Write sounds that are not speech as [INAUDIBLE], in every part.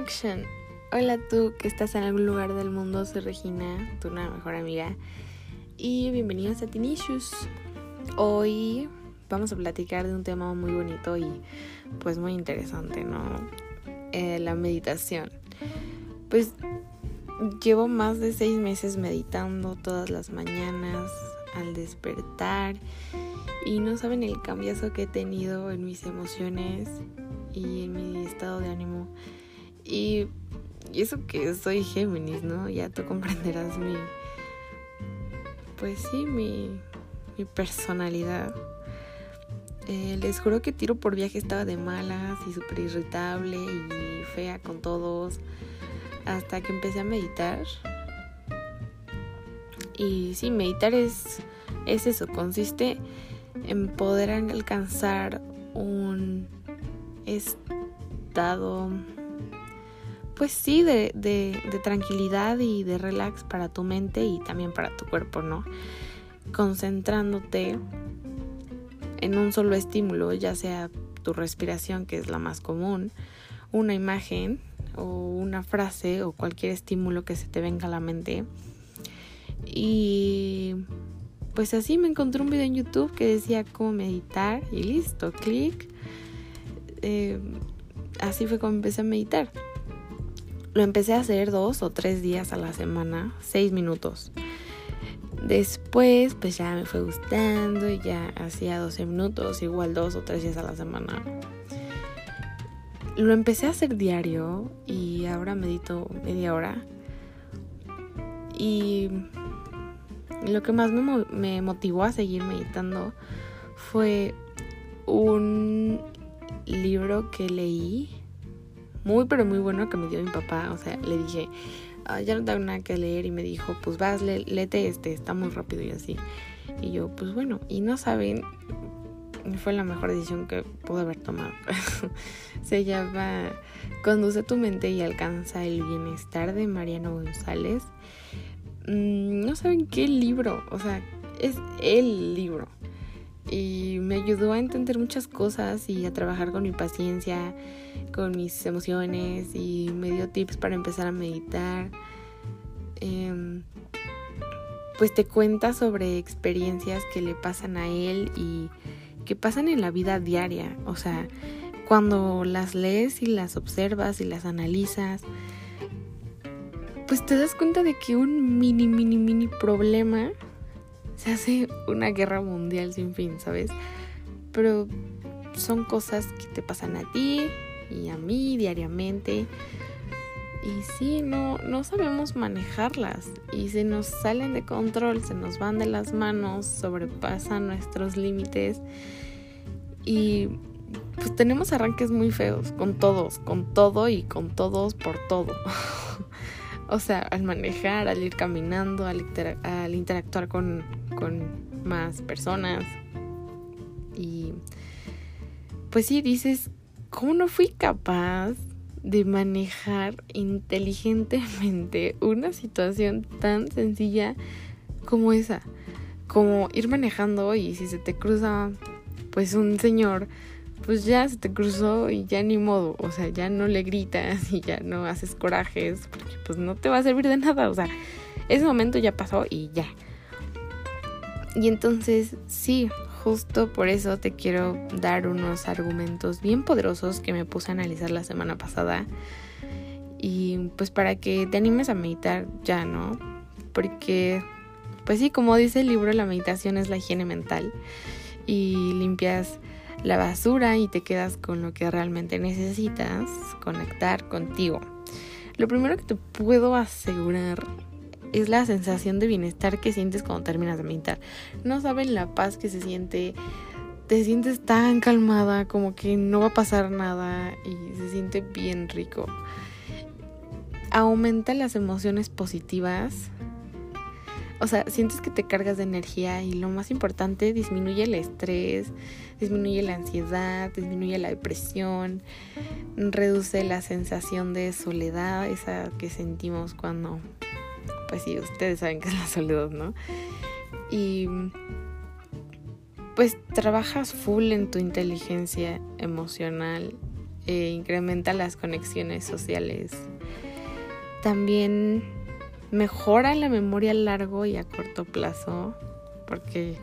Action. Hola tú que estás en algún lugar del mundo, soy Regina, tu nueva mejor amiga. Y bienvenidos a Tinicious. Hoy vamos a platicar de un tema muy bonito y pues muy interesante, ¿no? Eh, la meditación. Pues llevo más de seis meses meditando todas las mañanas al despertar y no saben el cambiazo que he tenido en mis emociones y en mi estado de ánimo. Y, eso que soy Géminis, ¿no? Ya tú comprenderás mi... Pues sí, mi, mi personalidad. Eh, les juro que tiro por viaje estaba de malas y súper irritable y fea con todos. Hasta que empecé a meditar. Y sí, meditar es, es eso, consiste en poder alcanzar un estado, pues sí, de, de, de, tranquilidad y de relax para tu mente y también para tu cuerpo, ¿no? Concentrándote en un solo estímulo, ya sea tu respiración, que es la más común, una imagen o una frase o cualquier estímulo que se te venga a la mente. Y pues así me encontré un video en YouTube que decía cómo meditar y listo, clic eh, así fue como empecé a meditar. Lo empecé a hacer dos o tres días a la semana, seis minutos. Después, pues ya me fue gustando y ya hacía 12 minutos, igual dos o tres días a la semana. Lo empecé a hacer diario y ahora medito media hora. Y lo que más me, me motivó a seguir meditando fue un libro que leí, muy pero muy bueno que me dio mi papá, o sea, le dije, ah, ya no tengo nada que leer y me dijo, pues vas, le, léete este, está muy rápido y así. Y yo, pues bueno, y no saben, fue la mejor decisión que pude haber tomado. [LAUGHS] Se llama Conduce tu mente y alcanza el bienestar de Mariano González. Mm, no saben qué libro, o sea, es el libro y me ayudó a entender muchas cosas y a trabajar con mi paciencia, con mis emociones y me dio tips para empezar a meditar. Em, pues te cuenta sobre experiencias que le pasan a él y que pasan en la vida diaria. O sea, cuando las lees y las observas y las analizas, pues te das cuenta de que un mini, mini, mini problema se hace una guerra mundial sin fin, ¿sabes? Pero son cosas que te pasan a ti y a mí diariamente. Y sí, no, no sabemos manejarlas y se nos salen de control, se nos van de las manos, sobrepasan nuestros límites y pues tenemos arranques muy feos con todos, con todo y con todos por todo. [LAUGHS] O sea, al manejar, al ir caminando, al, interactuar con, con más personas. Y pues sí, dices, ¿cómo no fui capaz de manejar inteligentemente una situación tan sencilla como esa? Como ir manejando y si se te cruza pues un señor pues ya se te cruzó y ya ni modo, o sea, ya no le gritas y ya no haces corajes, porque pues no te va a servir de nada, o sea, ese momento ya pasó y ya. Y entonces, sí, justo por eso te quiero dar unos argumentos bien poderosos que me puse a analizar la semana pasada. Y pues para que te animes a meditar ya, ¿no? Porque, pues sí, como dice el libro, la meditación es la higiene mental. Y limpias la basura y te quedas con lo que realmente necesitas, conectar contigo. Lo primero que te puedo asegurar es la sensación de bienestar que sientes cuando terminas de meditar. No saben la paz que se siente, te sientes tan calmada como que no va a pasar nada y se siente bien rico. Aumenta las emociones positivas. O sea, sientes que te cargas de energía y lo más importante, disminuye el estrés, disminuye la ansiedad, disminuye la depresión, reduce la sensación de soledad, esa que sentimos cuando, pues sí, ustedes saben que es la soledad, ¿no? Y pues trabajas full en tu inteligencia emocional, eh, incrementa las conexiones sociales. También mejora la memoria a largo y a corto plazo, porque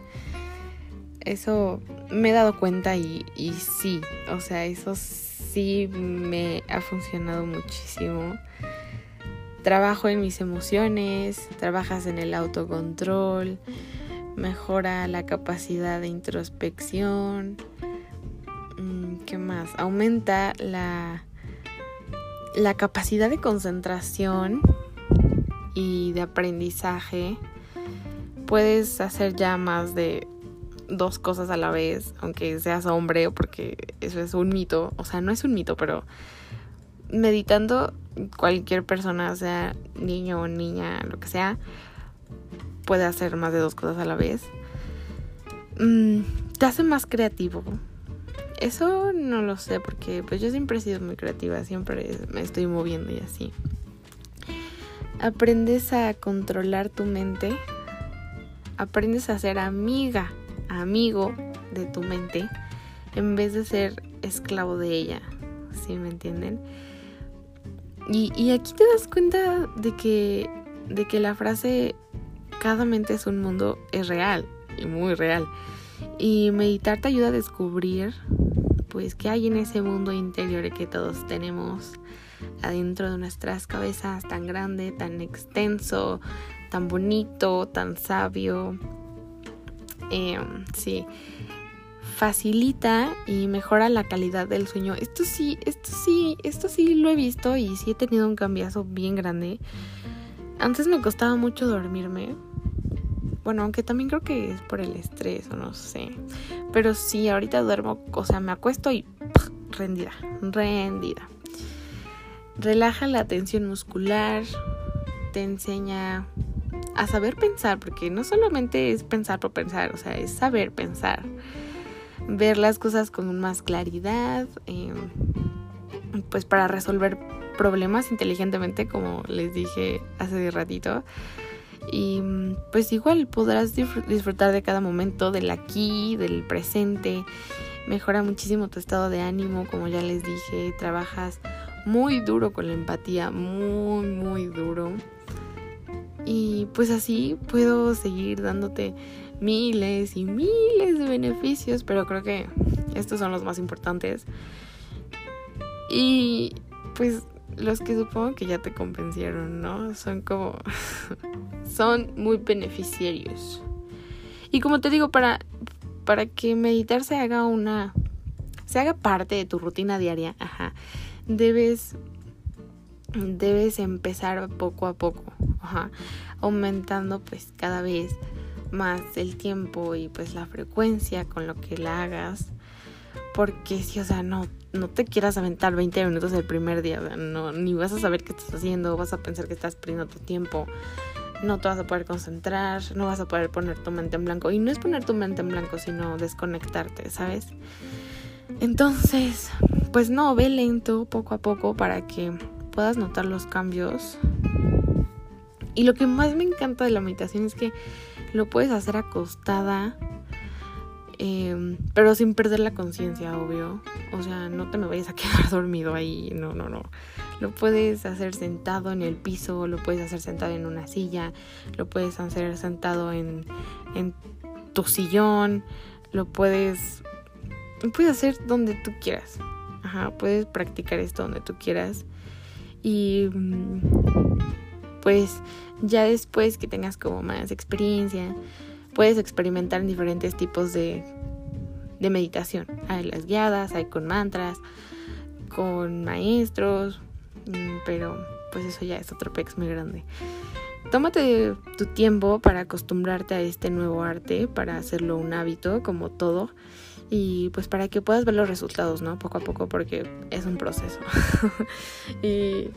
eso me he dado cuenta y, sí, o sea, eso sí me ha funcionado muchísimo. Trabajo en mis emociones, trabajas en el autocontrol, mejora la capacidad de introspección. Mm, ¿Qué más? Aumenta la, la capacidad de concentración y de aprendizaje. Puedes hacer ya más de dos cosas a la vez, aunque seas hombre, porque eso es un mito. O sea, no es un mito, pero meditando cualquier persona, sea niño o niña, lo que sea, puede hacer más de dos cosas a la vez. Mm, te hace más creativo. Eso no lo sé porque pues yo siempre he sido muy creativa, siempre me estoy moviendo y así. Aprendes a controlar tu mente, aprendes a ser amiga, amigo de tu mente en vez de ser esclavo de ella, ¿sí me entienden? Y, aquí te das cuenta de que, de que la frase cada mente es un mundo es real y muy real. Y meditar te ayuda a descubrir pues qué hay en ese mundo interior que todos tenemos adentro de nuestras cabezas tan grande, tan extenso, tan bonito, tan sabio. Em, sí, facilita y mejora la calidad del sueño. Esto sí, esto sí, esto sí lo he visto y sí he tenido un cambiazo bien grande. Antes me costaba mucho dormirme. Bueno, aunque también creo que es por el estrés o no sé. Pero sí, ahorita duermo, o sea, me acuesto y rendida, rendida. Relaja la tensión muscular, te enseña a saber pensar, porque no solamente es pensar por pensar, o sea, es saber pensar, ver las cosas con más claridad, em, pues para resolver problemas inteligentemente, como les dije hace ratito. Y pues igual podrás disfrutar de cada momento, del aquí, del presente. Mejora muchísimo tu estado de ánimo, como ya les dije, trabajas muy duro con la empatía, muy, muy duro. Y pues así puedo seguir dándote miles y miles de beneficios, pero creo que estos son los más importantes. Y pues los que supongo que ya te convencieron, ¿no? Son como... [LAUGHS] son muy beneficiarios. Y como te digo, para, para que meditar se haga una... se haga parte de tu rutina diaria, ajá, debes... debes empezar poco a poco, aumentando pues cada vez más el tiempo y pues la frecuencia con lo que la hagas. Porque si, o sea, no, no te quieras aventar 20 minutos el primer día, no, ni vas a saber qué estás haciendo, vas a pensar que estás perdiendo tu tiempo, no te vas a poder concentrar, no vas a poder poner tu mente en blanco. Y no es poner tu mente en blanco, sino desconectarte, ¿sabes? Entonces, pues no, ve lento, poco a poco, para que puedas notar los cambios. Y lo que más me encanta de la meditación es que lo puedes hacer acostada Em, pero sin perder la conciencia, obvio. O sea, no te me vayas a [LAUGHS] quedar dormido ahí. No, no, no. Lo puedes hacer sentado en el piso, lo puedes hacer sentado en una silla, lo puedes hacer sentado en, tu sillón, lo puedes, puedes hacer donde tú quieras. Ajá, puedes practicar esto donde tú quieras. Y mm, pues ya después que tengas como más experiencia, puedes experimentar en diferentes tipos de, de meditación. Hay las guiadas, hay con mantras, con maestros, mm, pero pues eso ya es otro pex muy grande. Tómate tu tiempo para acostumbrarte a este nuevo arte, para hacerlo un hábito como todo y pues para que puedas ver los resultados, ¿no? Poco a poco porque es un proceso. [LAUGHS] y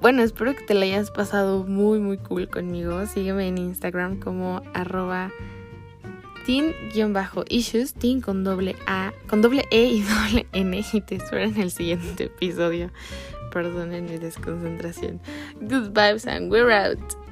bueno, espero que te la hayas pasado muy, muy cool conmigo. Sígueme en Instagram como arroba teen-issues, teen con doble A, con doble E y [LAUGHS] doble N. Y te espero en el siguiente episodio. Perdonen mi desconcentración. Good vibes and we're out.